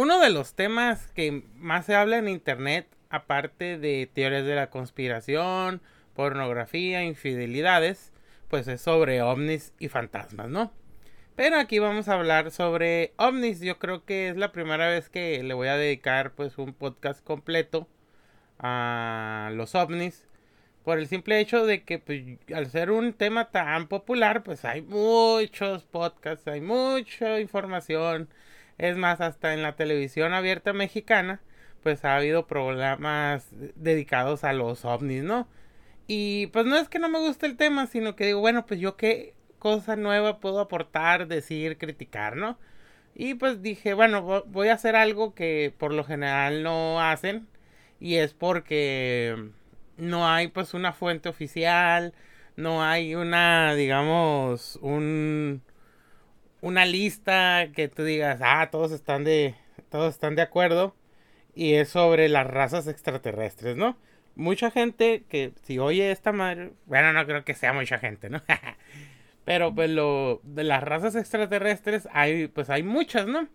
Uno de los temas que más se habla en internet, aparte de teorías de la conspiración, pornografía, infidelidades, pues es sobre ovnis y fantasmas, ¿no? Pero aquí vamos a hablar sobre ovnis. Yo creo que es la primera vez que le voy a dedicar pues un podcast completo a los ovnis. Por el simple hecho de que pues, al ser un tema tan popular, pues hay muchos podcasts, hay mucha información. Es más, hasta en la televisión abierta mexicana, pues ha habido programas dedicados a los ovnis, ¿no? Y pues no es que no me guste el tema, sino que digo, bueno, pues yo qué cosa nueva puedo aportar, decir, criticar, ¿no? Y pues dije, bueno, voy a hacer algo que por lo general no hacen. Y es porque no hay pues una fuente oficial, no hay una, digamos, un una lista que tú digas, ah, todos están de todos están de acuerdo y es sobre las razas extraterrestres, ¿no? Mucha gente que si oye esta madre, bueno, no creo que sea mucha gente, ¿no? Pero pues lo de las razas extraterrestres hay pues hay muchas, ¿no?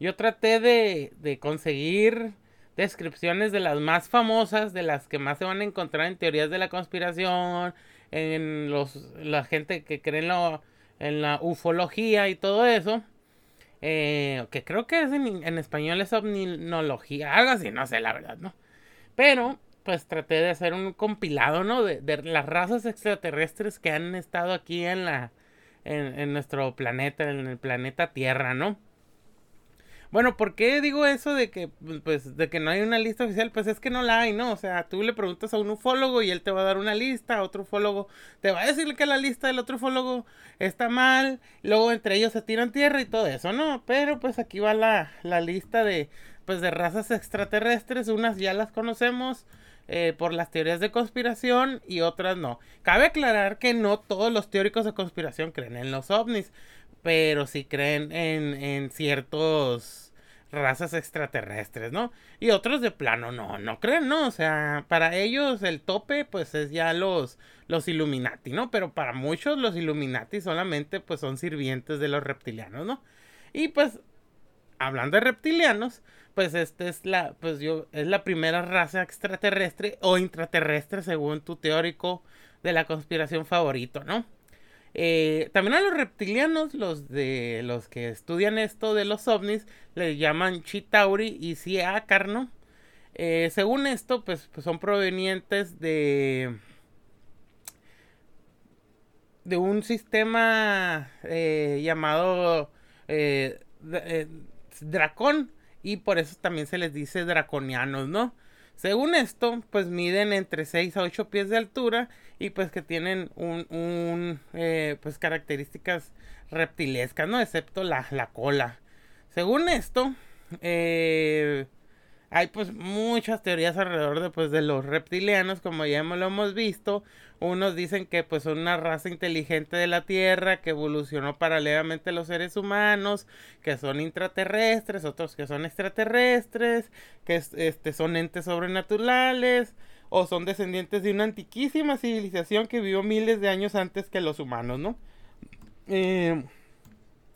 Yo traté de, de conseguir descripciones de las más famosas, de las que más se van a encontrar en teorías de la conspiración, en los la gente que cree en, lo, en la ufología y todo eso. Eh, que creo que es en, español es omninología, algo así, no sé la verdad, ¿no? Pero, pues traté de hacer un compilado, ¿no? De, de las razas extraterrestres que han estado aquí en la, en, en nuestro planeta, en el planeta Tierra, ¿no? Bueno, ¿por qué digo eso de que, pues, de que no hay una lista oficial? Pues es que no la hay, ¿no? O sea, tú le preguntas a un ufólogo y él te va a dar una lista, a otro ufólogo te va a decir que la lista del otro ufólogo está mal, luego entre ellos se tiran tierra y todo eso, ¿no? Pero pues aquí va la, la lista de, pues, de razas extraterrestres, unas ya las conocemos, eh, por las teorías de conspiración y otras no. Cabe aclarar que no todos los teóricos de conspiración creen en los ovnis, pero sí creen en, en ciertos razas extraterrestres, ¿no? Y otros de plano no, no creen, ¿no? O sea, para ellos el tope pues es ya los los Illuminati, ¿no? Pero para muchos los Illuminati solamente pues son sirvientes de los reptilianos, ¿no? Y pues hablando de reptilianos, pues este es la pues yo es la primera raza extraterrestre o intraterrestre según tu teórico de la conspiración favorito, ¿no? Eh, también a los reptilianos, los de los que estudian esto de los ovnis, les llaman Chitauri y Siakar, ¿no? Eh, según esto, pues, pues, son provenientes de de un sistema eh, llamado dracón y por eso también se les dice draconianos, ¿no? Según esto, pues miden entre 6 a 8 pies de altura y pues que tienen un, un eh, pues características reptilescas, ¿no? Excepto la, la cola. Según esto, eh, hay pues muchas teorías alrededor de pues de los reptilianos como ya lo hemos visto unos dicen que pues son una raza inteligente de la tierra que evolucionó paralelamente a los seres humanos que son intraterrestres otros que son extraterrestres que este son entes sobrenaturales o son descendientes de una antiquísima civilización que vivió miles de años antes que los humanos no eh,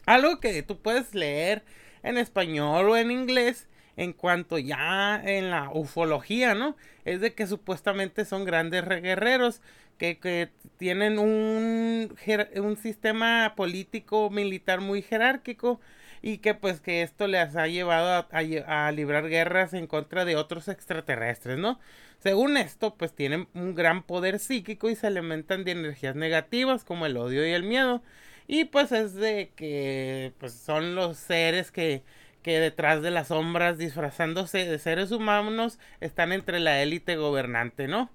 algo que tú puedes leer en español o en inglés en cuanto ya en la ufología, ¿no? Es de que supuestamente son grandes guerreros que, tienen un, un sistema político militar muy jerárquico y que pues que esto les ha llevado a, librar guerras en contra de otros extraterrestres, ¿no? Según esto, pues tienen un gran poder psíquico y se alimentan de energías negativas como el odio y el miedo. Y pues es de que pues son los seres que que detrás de las sombras disfrazándose de seres humanos están entre la élite gobernante, ¿no?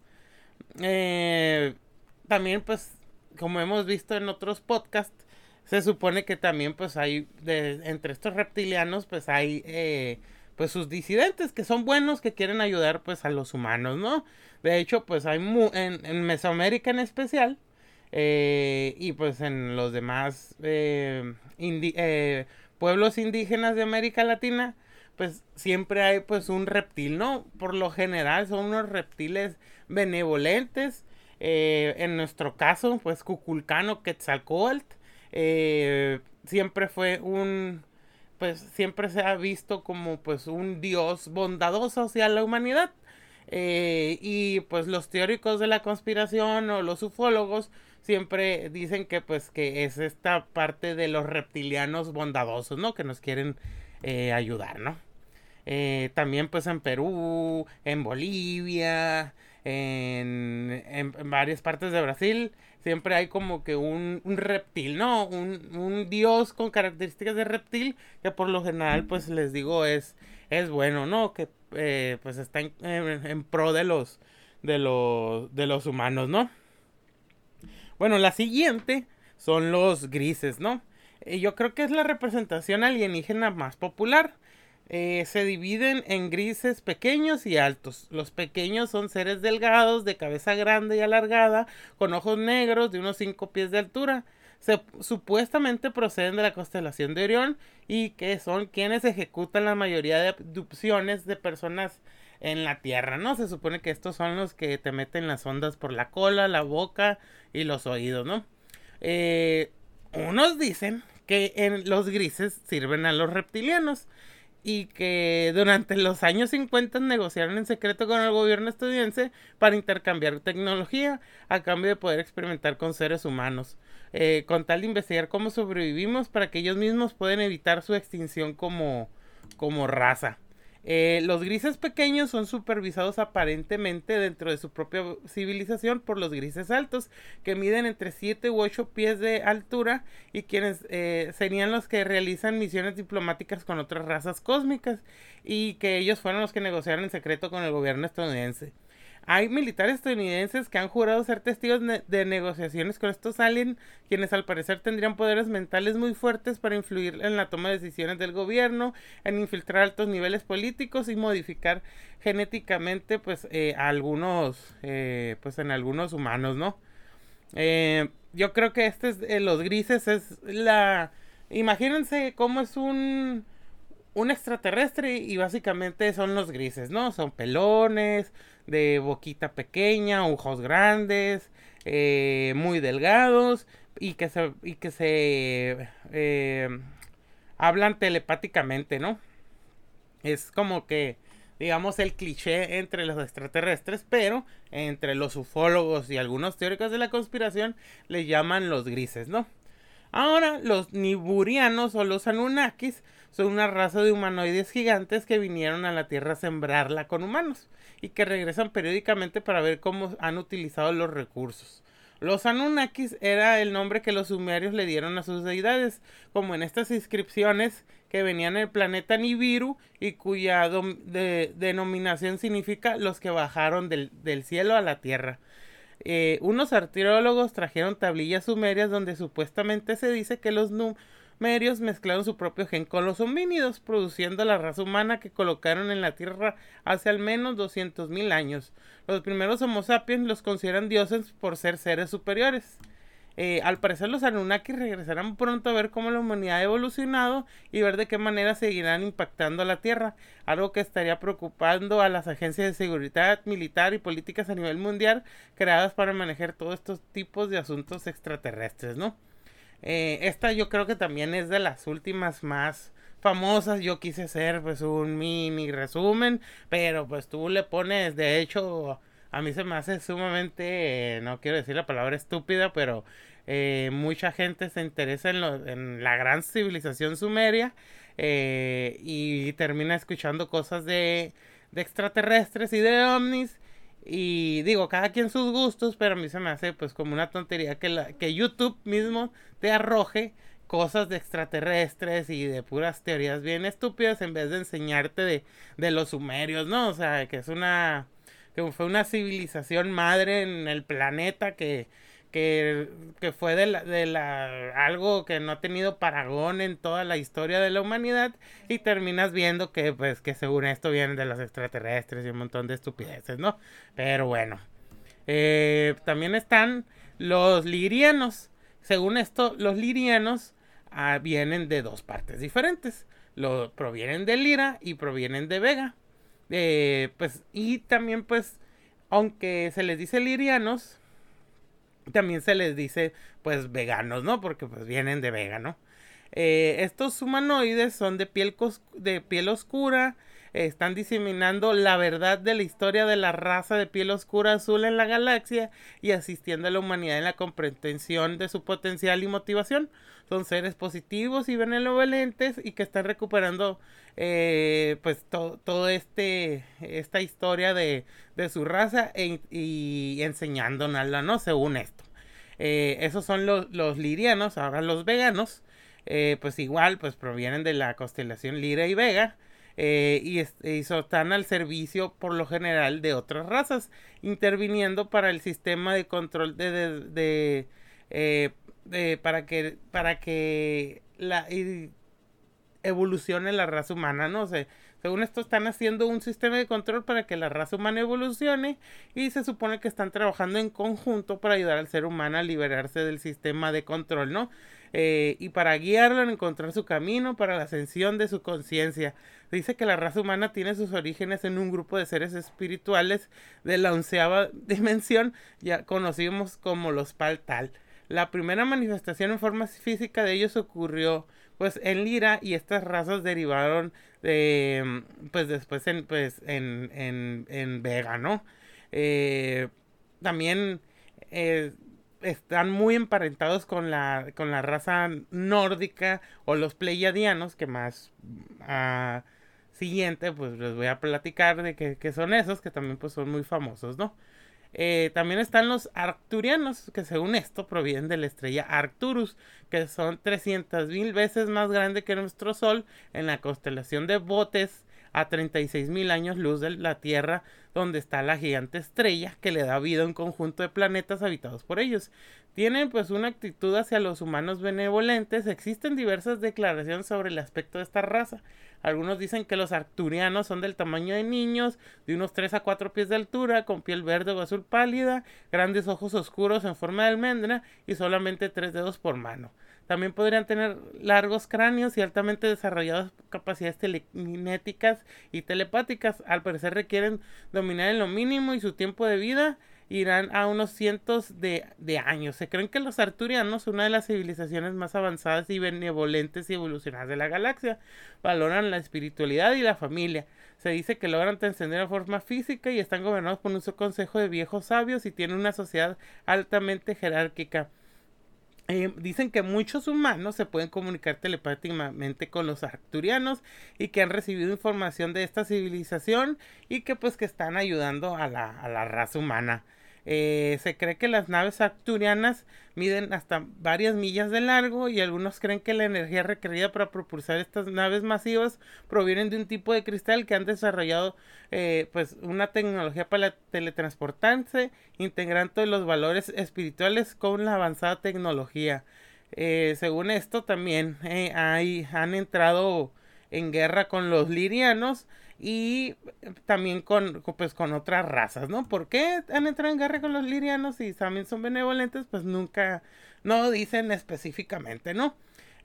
Eh, también pues como hemos visto en otros podcasts se supone que también pues hay de, entre estos reptilianos pues hay eh, pues sus disidentes que son buenos que quieren ayudar pues a los humanos no de hecho pues hay en, Mesoamérica en especial eh, y pues en los demás eh, eh pueblos indígenas de América Latina, pues siempre hay pues un reptil, ¿no? Por lo general son unos reptiles benevolentes. Eh, en nuestro caso, pues Cuculcano Quetzalcoatl eh, siempre fue un pues siempre se ha visto como pues un dios bondadoso hacia la humanidad. Eh, y pues los teóricos de la conspiración o los ufólogos siempre dicen que pues que es esta parte de los reptilianos bondadosos, ¿no? Que nos quieren eh, ayudar, ¿no? También pues en Perú, en Bolivia, en, en, varias partes de Brasil, siempre hay como que un, un reptil, ¿no? Un, un, dios con características de reptil que por lo general pues les digo es, es bueno, ¿no? Que eh, pues está en, en, pro de los, de los, de los humanos, ¿no? Bueno, la siguiente son los grises, ¿no? Yo creo que es la representación alienígena más popular. Eh, se dividen en grises pequeños y altos. Los pequeños son seres delgados, de cabeza grande y alargada, con ojos negros de unos 5 pies de altura. Se, supuestamente proceden de la constelación de Orión y que son quienes ejecutan la mayoría de abducciones de personas en la Tierra, ¿no? Se supone que estos son los que te meten las ondas por la cola, la boca y los oídos, ¿no? Eh, unos dicen que en los grises sirven a los reptilianos y que durante los años 50 negociaron en secreto con el gobierno estadounidense para intercambiar tecnología a cambio de poder experimentar con seres humanos, eh, con tal de investigar cómo sobrevivimos para que ellos mismos puedan evitar su extinción como, como raza. Eh, los grises pequeños son supervisados aparentemente dentro de su propia civilización por los grises altos, que miden entre 7 u 8 pies de altura y quienes eh, serían los que realizan misiones diplomáticas con otras razas cósmicas y que ellos fueron los que negociaron en secreto con el gobierno estadounidense. Hay militares estadounidenses que han jurado ser testigos de negociaciones con estos aliens, quienes al parecer tendrían poderes mentales muy fuertes para influir en la toma de decisiones del gobierno, en infiltrar altos niveles políticos y modificar genéticamente, pues, eh, algunos, eh, pues, en algunos humanos, ¿no? Eh, yo creo que este es, los grises es la, imagínense cómo es un un extraterrestre y básicamente son los grises, ¿no? Son pelones, de boquita pequeña, ojos grandes, eh, muy delgados y que se, y que se eh, hablan telepáticamente, ¿no? Es como que, digamos, el cliché entre los extraterrestres, pero entre los ufólogos y algunos teóricos de la conspiración le llaman los grises, ¿no? Ahora, los niburianos o los anunnakis son una raza de humanoides gigantes que vinieron a la Tierra a sembrarla con humanos y que regresan periódicamente para ver cómo han utilizado los recursos. Los Anunnakis era el nombre que los sumerios le dieron a sus deidades, como en estas inscripciones que venían del planeta Nibiru y cuya denominación significa los que bajaron del, del cielo a la tierra. Eh, unos arqueólogos trajeron tablillas sumerias donde supuestamente se dice que los sumerios mezclaron su propio gen con los homínidos, produciendo la raza humana que colocaron en la Tierra hace al menos 200.000 años. Los primeros Homo sapiens los consideran dioses por ser seres superiores. Eh, al parecer los Anunnaki regresarán pronto a ver cómo la humanidad ha evolucionado y ver de qué manera seguirán impactando a la Tierra, algo que estaría preocupando a las agencias de seguridad militar y políticas a nivel mundial creadas para manejar todos estos tipos de asuntos extraterrestres, ¿no? Eh, esta yo creo que también es de las últimas más famosas. Yo quise hacer pues un mini resumen, pero pues tú le pones, de hecho, a mí se me hace sumamente, no quiero decir la palabra estúpida, pero eh, mucha gente se interesa en, en la gran civilización sumeria eh, y termina escuchando cosas de, de extraterrestres y de ovnis. Y digo, cada quien sus gustos, pero a mí se me hace pues como una tontería que, la, que YouTube mismo te arroje cosas de extraterrestres y de puras teorías bien estúpidas en vez de enseñarte de, de los sumerios, ¿no? O sea, que es una que fue una civilización madre en el planeta que, que, que fue de, la, de la, algo que no ha tenido paragón en toda la historia de la humanidad y terminas viendo que pues que según esto vienen de los extraterrestres y un montón de estupideces, ¿no? Pero bueno, eh, también están los lirianos. Según esto, los lirianos ah, vienen de dos partes diferentes. Lo, provienen de Lira y provienen de Vega. Eh, pues, y también, pues, aunque se les dice lirianos, también se les dice, pues, veganos, ¿no? Porque, pues, vienen de vegano. Eh, estos humanoides son de piel, de piel oscura, están diseminando la verdad de la historia de la raza de piel oscura azul en la galaxia y asistiendo a la humanidad en la comprensión de su potencial y motivación. Son seres positivos y benevolentes y que están recuperando eh, pues todo este esta historia de, de su raza e, y enseñándonosla, ¿no? Según esto. Eh, esos son los, lirianos, ahora los veganos. Eh, pues igual, pues provienen de la constelación Lira y Vega. Eh, y, están al servicio por lo general de otras razas, interviniendo para el sistema de control de, de, para que para que la evolucione la raza humana, ¿no? sé según esto están haciendo un sistema de control para que la raza humana evolucione y se supone que están trabajando en conjunto para ayudar al ser humano a liberarse del sistema de control, ¿no? Eh, y para guiarlo en encontrar su camino para la ascensión de su conciencia. Dice que la raza humana tiene sus orígenes en un grupo de seres espirituales de la onceava dimensión, ya conocimos como los Paltal. La primera manifestación en forma física de ellos ocurrió pues en Lira y estas razas derivaron de pues después en pues en, en, en Vega, ¿no? Eh, también eh, están muy emparentados con la con la raza nórdica o los pleiadianos que más uh, siguiente pues les voy a platicar de que, son esos que también pues son muy famosos, ¿no? Eh, también están los arcturianos, que según esto provienen de la estrella Arcturus, que son 300 mil veces más grande que nuestro Sol en la constelación de Botes a 36 mil años luz de la Tierra, donde está la gigante estrella que le da vida a un conjunto de planetas habitados por ellos. Tienen pues una actitud hacia los humanos benevolentes. Existen diversas declaraciones sobre el aspecto de esta raza. Algunos dicen que los arcturianos son del tamaño de niños, de unos 3 a 4 pies de altura, con piel verde o azul pálida, grandes ojos oscuros en forma de almendra y solamente tres dedos por mano. También podrían tener largos cráneos y altamente desarrolladas capacidades telekinéticas y telepáticas. Al parecer requieren dominar en lo mínimo y su tiempo de vida irán a unos cientos de, años. Se creen que los arturianos, una de las civilizaciones más avanzadas y benevolentes y evolucionadas de la galaxia, valoran la espiritualidad y la familia. Se dice que logran trascender de forma física y están gobernados por un consejo de viejos sabios y tienen una sociedad altamente jerárquica. Eh, dicen que muchos humanos se pueden comunicar telepáticamente con los arcturianos y que han recibido información de esta civilización y que pues que están ayudando a la, a la raza humana. Eh, se cree que las naves arcturianas miden hasta varias millas de largo y algunos creen que la energía requerida para propulsar estas naves masivas provienen de un tipo de cristal que han desarrollado eh, pues una tecnología para teletransportarse integrando los valores espirituales con la avanzada tecnología. Eh, según esto también hay, han entrado en guerra con los lirianos y también con, pues, con otras razas, ¿no? ¿Por qué han entrado en guerra con los lirianos y también son benevolentes? Pues nunca, no dicen específicamente, ¿no?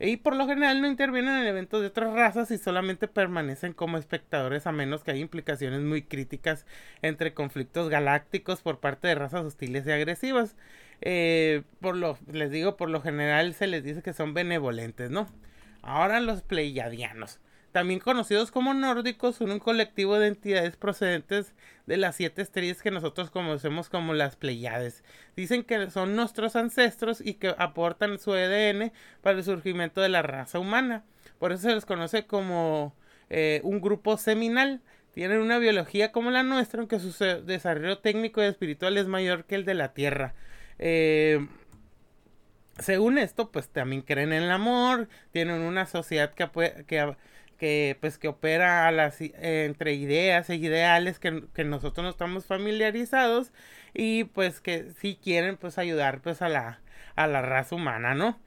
Y por lo general no intervienen en eventos de otras razas y solamente permanecen como espectadores a menos que haya implicaciones muy críticas entre conflictos galácticos por parte de razas hostiles y agresivas. Eh, por lo, les digo, por lo general se les dice que son benevolentes, ¿no? Ahora los pleiadianos también conocidos como nórdicos, son un colectivo de entidades procedentes de las siete estrellas que nosotros conocemos como las Pleiades. Dicen que son nuestros ancestros y que aportan su ADN para el surgimiento de la raza humana. Por eso se les conoce como eh, un grupo seminal. Tienen una biología como la nuestra, aunque su desarrollo técnico y espiritual es mayor que el de la Tierra. Eh, según esto, pues también creen en el amor, tienen una sociedad que que pues que opera a las, entre ideas e ideales que, que, nosotros no estamos familiarizados y pues que si quieren pues ayudar pues a la, a la raza humana, ¿no?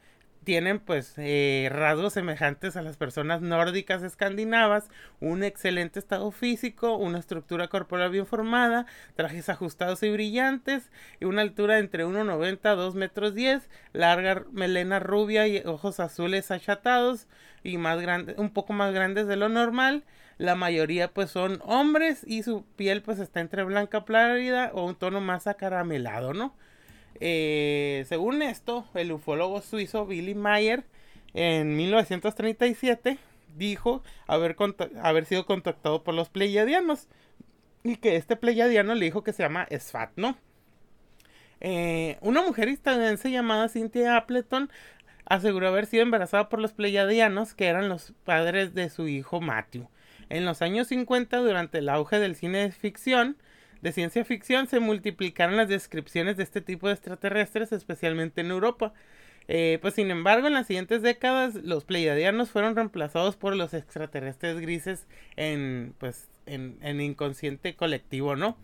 Tienen pues eh, rasgos semejantes a las personas nórdicas escandinavas, un excelente estado físico, una estructura corporal bien formada, trajes ajustados y brillantes, y una altura entre 1,90 a 2 metros 10, larga melena rubia y ojos azules achatados y más grandes, un poco más grandes de lo normal. La mayoría pues son hombres y su piel pues está entre blanca plárida o un tono más acaramelado, ¿no? Eh, según esto, el ufólogo suizo Billy Mayer en 1937 dijo haber, sido contactado por los pleiadianos y que este pleiadiano le dijo que se llama Sfat, ¿no? Eh, una mujer estadounidense llamada Cynthia Appleton aseguró haber sido embarazada por los pleiadianos, que eran los padres de su hijo Matthew. En los años 50, durante el auge del cine de ficción, de ciencia ficción, se multiplicaron las descripciones de este tipo de extraterrestres, especialmente en Europa. Eh, pues sin embargo, en las siguientes décadas, los pleiadianos fueron reemplazados por los extraterrestres grises en, pues, en, en inconsciente colectivo, ¿no?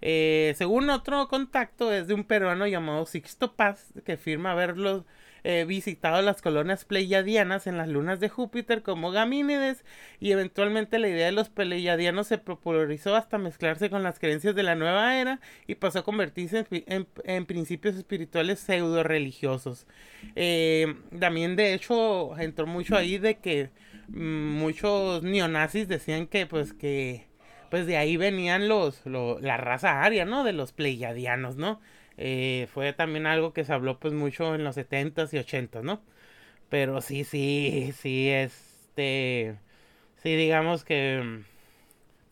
Eh, según otro contacto, es de un peruano llamado Sixto Paz, que firma haberlos eh, visitado las colonias pleiadianas en las lunas de Júpiter como Gamínides y eventualmente la idea de los pleiadianos se popularizó hasta mezclarse con las creencias de la nueva era y pasó a convertirse en, principios espirituales pseudo religiosos. Eh, también de hecho entró mucho ahí de que mm, muchos neonazis decían que pues que pues de ahí venían los, la raza aria, ¿no? De los pleiadianos, ¿no? Eh, fue también algo que se habló pues mucho en los 70s y 80s, ¿no? Pero sí, sí, sí, este, sí, digamos que mm,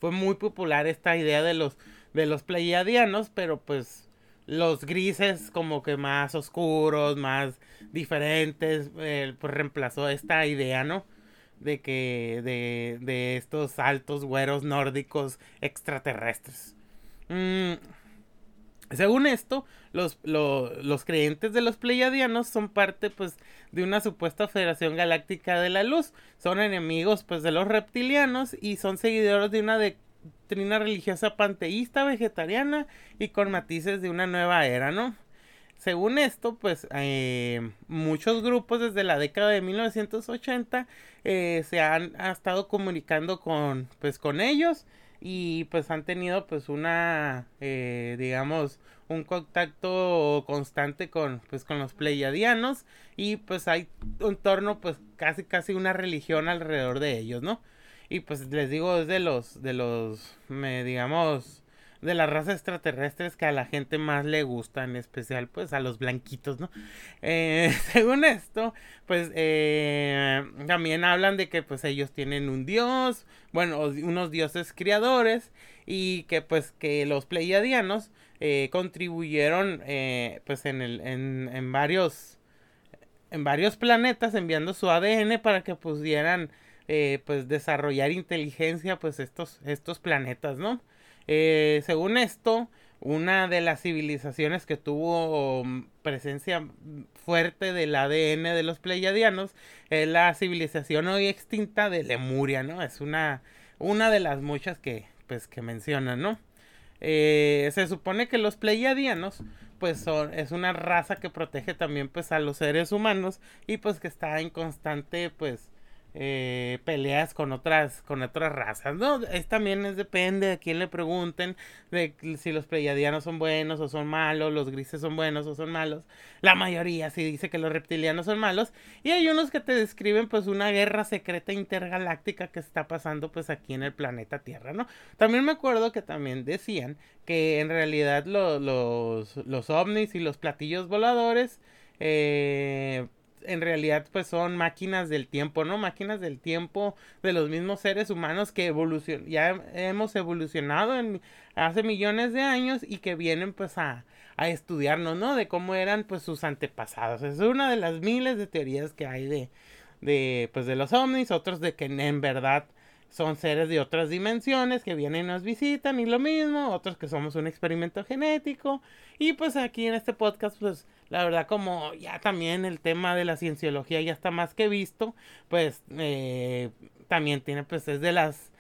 fue muy popular esta idea de los, de los pleiadianos, pero pues los grises como que más oscuros, más diferentes, eh, pues reemplazó esta idea, ¿no? De que, de, de estos altos güeros nórdicos extraterrestres. Mm, según esto, los, los creyentes de los pleiadianos son parte pues de una supuesta federación galáctica de la luz. Son enemigos pues de los reptilianos y son seguidores de una doctrina religiosa panteísta vegetariana y con matices de una nueva era, ¿no? Según esto, pues eh, muchos grupos desde la década de 1980 eh, se han estado comunicando con, pues, con ellos y pues han tenido pues una eh, digamos un contacto constante con pues con los pleiadianos y pues hay un torno pues casi casi una religión alrededor de ellos no y pues les digo es de los de los me digamos de las razas extraterrestres que a la gente más le gusta, en especial pues a los blanquitos, ¿no? Eh, según esto, pues eh, también hablan de que pues ellos tienen un dios, bueno, unos dioses criadores y que pues que los pleiadianos eh, contribuyeron pues en, el, en, varios en varios planetas enviando su ADN para que pudieran pues desarrollar inteligencia pues estos estos planetas no eh, según esto, una de las civilizaciones que tuvo mm, presencia fuerte del ADN de los pleiadianos es la civilización hoy extinta de Lemuria, ¿no? Es una, una de las muchas que, pues, que mencionan, ¿no? Eh, se supone que los pleiadianos pues son, es una raza que protege también pues a los seres humanos y pues que está en constante pues eh, peleas con otras con otras razas no es también es depende de quién le pregunten de si los pleiadianos son buenos o son malos los grises son buenos o son malos. La mayoría sí dice que los reptilianos son malos. Y hay unos que te describen pues una guerra secreta intergaláctica que está pasando pues aquí en el planeta Tierra no también me acuerdo que también decían que en realidad los los ovnis y los platillos voladores eh, en realidad pues son máquinas del tiempo, ¿no? Máquinas del tiempo de los mismos seres humanos que evolucion ya hemos evolucionado en hace millones de años y que vienen pues a, a estudiarnos, ¿no? De cómo eran pues sus antepasados. Es una de las miles de teorías que hay de, de pues de los ovnis, otros de que en verdad son seres de otras dimensiones que vienen y nos visitan y lo mismo, otros que somos un experimento genético y pues aquí en este podcast pues la verdad como ya también el tema de la cienciología ya está más que visto, pues eh, también tiene pues es de las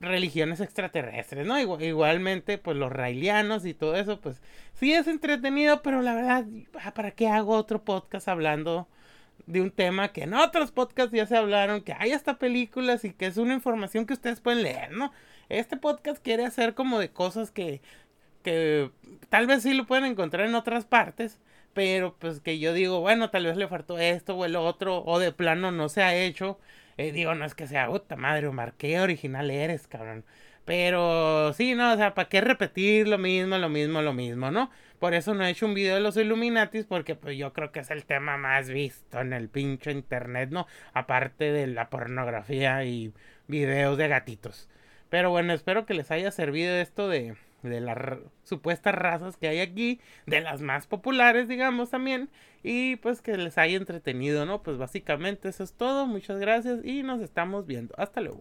religiones extraterrestres, ¿no? igualmente pues los raelianos y todo eso pues sí es entretenido, pero la verdad, ah, ¿para qué hago otro podcast hablando? De un tema que en otros podcasts ya se hablaron, que hay hasta películas y que es una información que ustedes pueden leer, ¿no? Este podcast quiere hacer como de cosas que, que tal vez sí lo pueden encontrar en otras partes, pero pues que yo digo, bueno, tal vez le faltó esto o el otro, o de plano no se ha hecho. Eh, digo, no es que sea, puta madre, Omar, qué original eres, cabrón. Pero sí, no, o sea, ¿para qué repetir lo mismo, lo mismo, lo mismo, no? Por eso no he hecho un video de los Illuminatis, porque pues yo creo que es el tema más visto en el pinche internet, ¿no? Aparte de la pornografía y videos de gatitos. Pero bueno, espero que les haya servido esto de, de las supuestas razas que hay aquí, de las más populares, digamos también, y pues que les haya entretenido, ¿no? Pues básicamente eso es todo, muchas gracias y nos estamos viendo. Hasta luego.